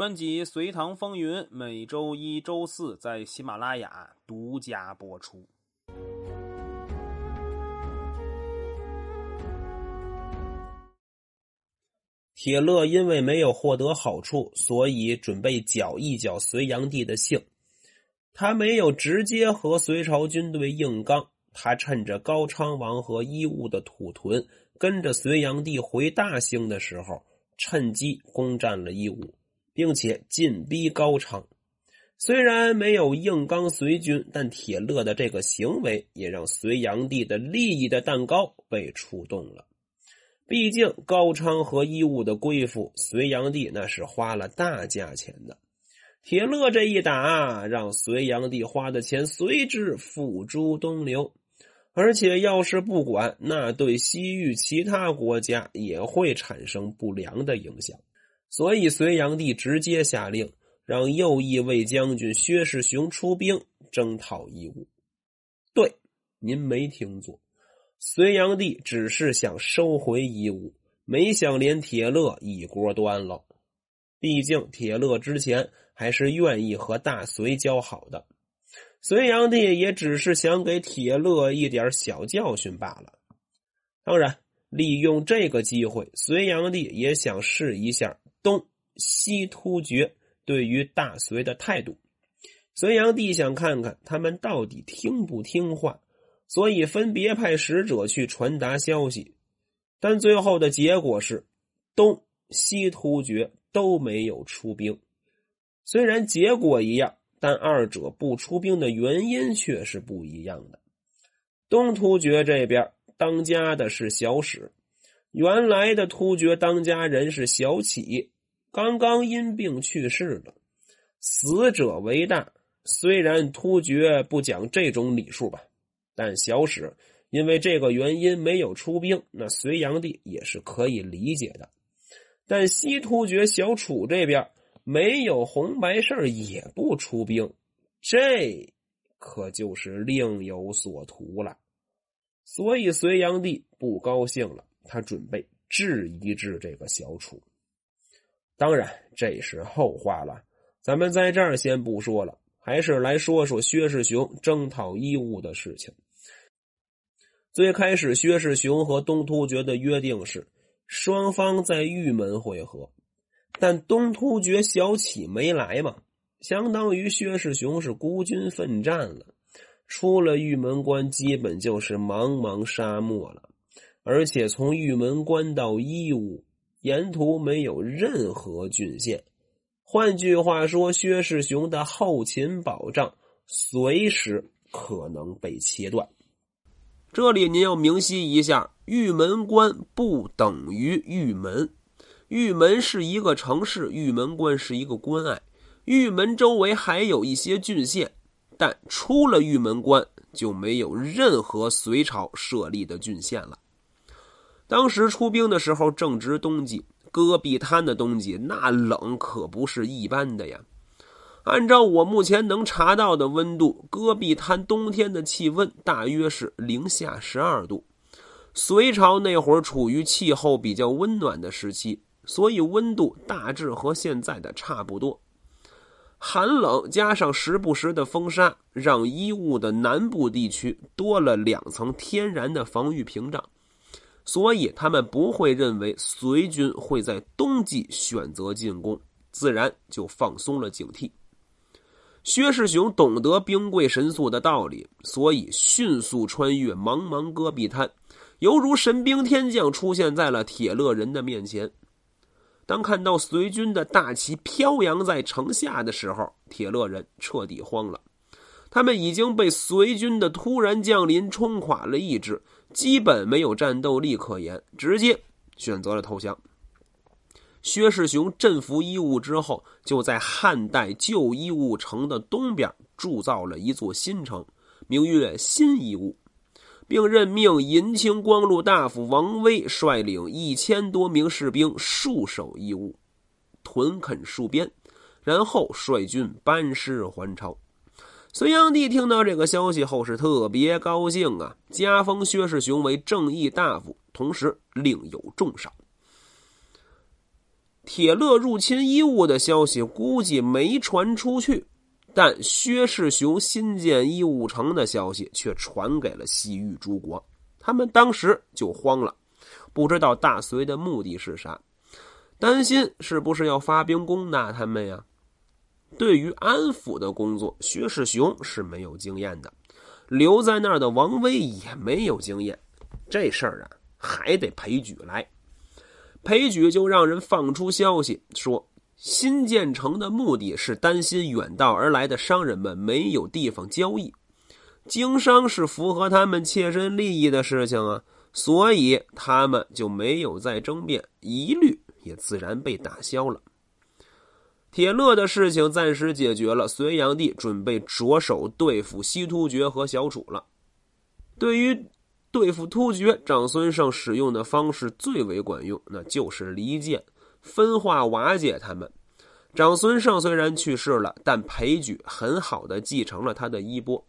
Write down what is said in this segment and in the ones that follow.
专辑《隋唐风云》每周一、周四在喜马拉雅独家播出。铁勒因为没有获得好处，所以准备搅一搅隋炀帝的兴。他没有直接和隋朝军队硬刚，他趁着高昌王和伊吾的土屯跟着隋炀帝回大兴的时候，趁机攻占了伊吾，并且进逼高昌。虽然没有硬刚隋军，但铁勒的这个行为也让隋炀帝的利益的蛋糕被触动了。毕竟高昌和伊物的归附，隋炀帝那是花了大价钱的。铁勒这一打，让隋炀帝花的钱随之付诸东流，而且要是不管，那对西域其他国家也会产生不良的影响。所以隋炀帝直接下令，让右翼卫将军薛世雄出兵征讨伊吾。对，您没听错。隋炀帝只是想收回夷吾，没想连铁勒一锅端了。毕竟铁勒之前还是愿意和大隋交好的，隋炀帝也只是想给铁勒一点小教训罢了。当然，利用这个机会，隋炀帝也想试一下西突厥对于大隋的态度。隋炀帝想看看他们到底听不听话。所以分别派使者去传达消息，但最后的结果是，东西突厥都没有出兵。虽然结果一样，但二者不出兵的原因却是不一样的。东突厥这边当家的是小史，原来的突厥当家人是小启，刚刚因病去世了。死者为大，虽然突厥不讲这种礼数吧。但小史因为这个原因没有出兵，那隋炀帝也是可以理解的。但西突厥小楚这边没有红白事也不出兵，这可就是另有所图了。所以隋炀帝不高兴了，他准备治一治这个小楚。当然这是后话了，咱们在这儿先不说了，还是来说说薛世雄征讨伊吾的事情。最开始，薛世雄和东突厥的约定是双方在玉门会合，但东突厥小启没来嘛，相当于薛世雄是孤军奋战了。出了玉门关，基本就是茫茫沙漠了。而且从玉门关到伊吾，沿途没有任何郡县。换句话说，薛世雄的后勤保障随时可能被切断。这里您要明晰一下，玉门关不等于玉门，玉门是一个城市，玉门关是一个关隘，玉门周围还有一些郡县，但出了玉门关就没有任何隋朝设立的郡县了。当时出兵的时候正值冬季，戈壁滩的冬季那冷可不是一般的呀。按照我目前能查到的温度，戈壁滩冬天的气温大约是零下十二度。隋朝那会儿处于气候比较温暖的时期，所以温度大致和现在的差不多。寒冷加上时不时的风沙，让衣物的南部地区多了两层天然的防御屏障，所以他们不会认为隋军会在冬季选择进攻，自然就放松了警惕。薛世雄懂得兵贵神速的道理，所以迅速穿越茫茫戈壁滩，犹如神兵天将出现在了铁勒人的面前。当看到隋军的大旗飘扬在城下的时候，铁勒人彻底慌了。他们已经被隋军的突然降临冲垮了意志，基本没有战斗力可言，直接选择了投降。薛世雄镇服伊吾之后，就在汉代旧伊吾城的东边铸造了一座新城，名曰新伊吾，并任命银青光禄大夫王威率领一千多名士兵戍守伊吾，屯垦戍边，然后率军班师还朝。隋炀帝听到这个消息后是特别高兴啊，加封薛世雄为正义大夫，同时另有重赏。铁勒入侵伊吾的消息估计没传出去，但薛世雄新建伊吾城的消息却传给了西域诸国，他们当时就慌了，不知道大隋的目的是啥，担心是不是要发兵攻打他们呀？对于安抚的工作，薛世雄是没有经验的，留在那儿的王威也没有经验，这事儿啊还得裴举来。裴举就让人放出消息说，新建成的目的是担心远道而来的商人们没有地方交易，经商是符合他们切身利益的事情啊，所以他们就没有再争辩，疑虑也自然被打消了。铁勒的事情暂时解决了，隋炀帝准备着手对付西突厥和小楚了。对于对付突厥，长孙晟使用的方式最为管用，那就是离间、分化、瓦解他们。长孙晟虽然去世了，但裴矩很好的继承了他的衣钵。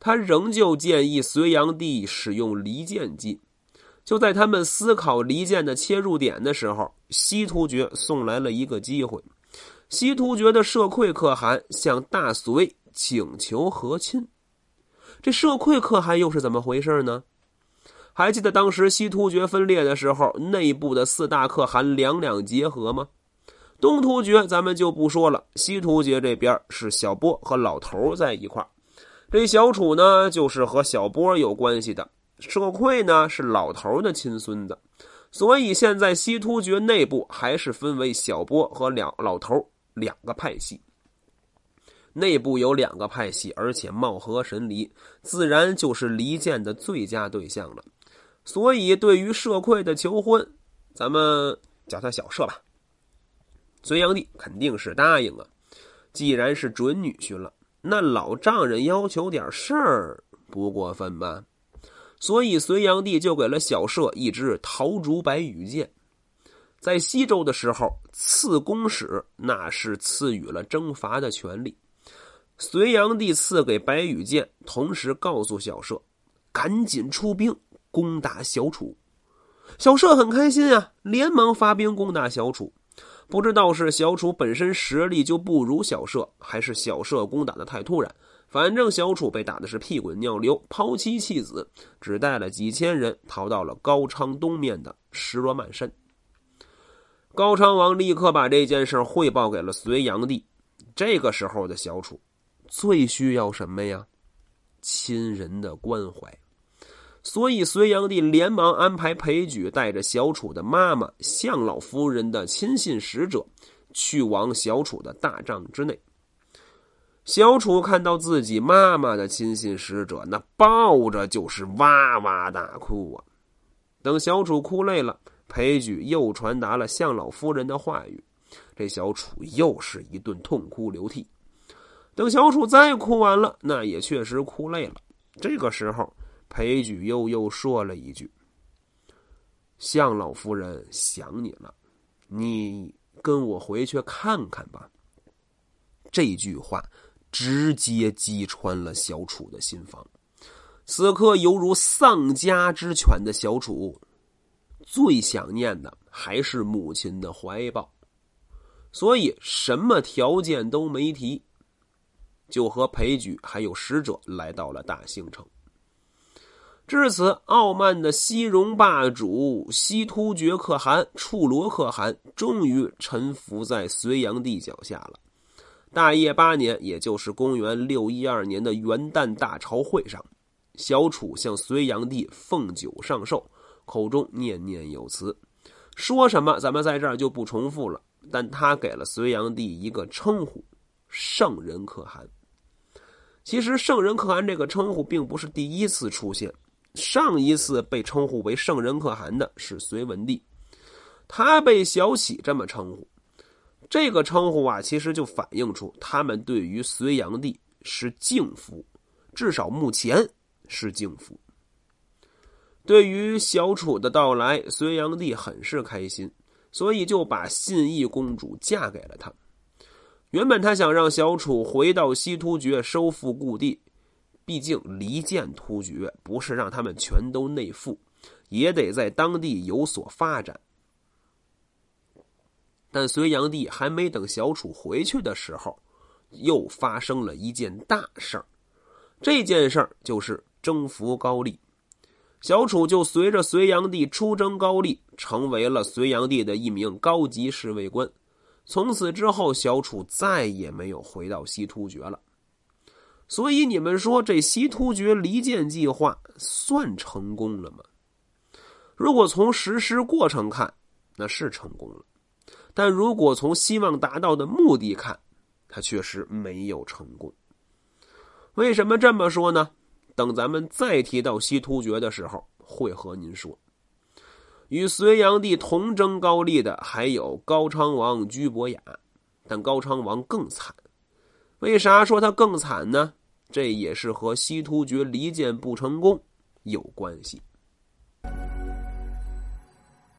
他仍旧建议隋炀帝使用离间计。就在他们思考离间的切入点的时候，西突厥送来了一个机会。西突厥的社会可汗向大隋请求和亲。这社会可汗又是怎么回事呢？还记得当时西突厥分裂的时候，内部的四大可汗两两结合吗？东突厥咱们就不说了，西突厥这边是小波和老头在一块这小楚呢就是和小波有关系的，社会呢是老头的亲孙子，所以现在西突厥内部还是分为小波和两老头两个派系。内部有两个派系，而且貌合神离，自然就是离间的最佳对象了。所以，对于社会的求婚，咱们叫他小社吧。隋炀帝肯定是答应啊。既然是准女婿了，那老丈人要求点事儿不过分吧？所以，隋炀帝就给了小社一支桃竹白羽箭。在西周的时候，赐公使那是赐予了征伐的权利。隋炀帝赐给白羽箭，同时告诉小社，赶紧出兵。攻打小楚，小社很开心啊，连忙发兵攻打小楚。不知道是小楚本身实力就不如小社，还是小社攻打的太突然。反正小楚被打的是屁滚尿流，抛妻弃子，只带了几千人逃到了高昌东面的石罗曼山。高昌王立刻把这件事汇报给了隋炀帝。这个时候的小楚，最需要什么呀？亲人的关怀。所以，隋炀帝连忙安排裴矩带着小楚的妈妈向老夫人的亲信使者，去往小楚的大帐之内。小楚看到自己妈妈的亲信使者，那抱着就是哇哇大哭啊！等小楚哭累了，裴举又传达了向老夫人的话语，这小楚又是一顿痛哭流涕。等小楚再哭完了，那也确实哭累了。这个时候。裴举又又说了一句：“向老夫人想你了，你跟我回去看看吧。”这句话直接击穿了小楚的心房。此刻犹如丧家之犬的小楚，最想念的还是母亲的怀抱，所以什么条件都没提，就和裴举还有使者来到了大兴城。至此，傲慢的西戎霸主西突厥可汗处罗可汗终于臣服在隋炀帝脚下了。大业八年，也就是公元六一二年的元旦大朝会上，小楚向隋炀帝奉酒上寿，口中念念有词，说什么咱们在这儿就不重复了。但他给了隋炀帝一个称呼——圣人可汗。其实，圣人可汗这个称呼并不是第一次出现。上一次被称呼为圣人可汗的是隋文帝，他被小启这么称呼。这个称呼啊，其实就反映出他们对于隋炀帝是敬服，至少目前是敬服。对于小楚的到来，隋炀帝很是开心，所以就把信义公主嫁给了他。原本他想让小楚回到西突厥收复故地。毕竟离间突厥不是让他们全都内附，也得在当地有所发展。但隋炀帝还没等小楚回去的时候，又发生了一件大事儿。这件事儿就是征服高丽，小楚就随着隋炀帝出征高丽，成为了隋炀帝的一名高级侍卫官。从此之后，小楚再也没有回到西突厥了。所以你们说，这西突厥离间计划算成功了吗？如果从实施过程看，那是成功了。但如果从希望达到的目的看，他确实没有成功。为什么这么说呢？等咱们再提到西突厥的时候，会和您说。与隋炀帝同征高丽的还有高昌王居伯雅，但高昌王更惨。为啥说他更惨呢？这也是和西突厥离间不成功有关系。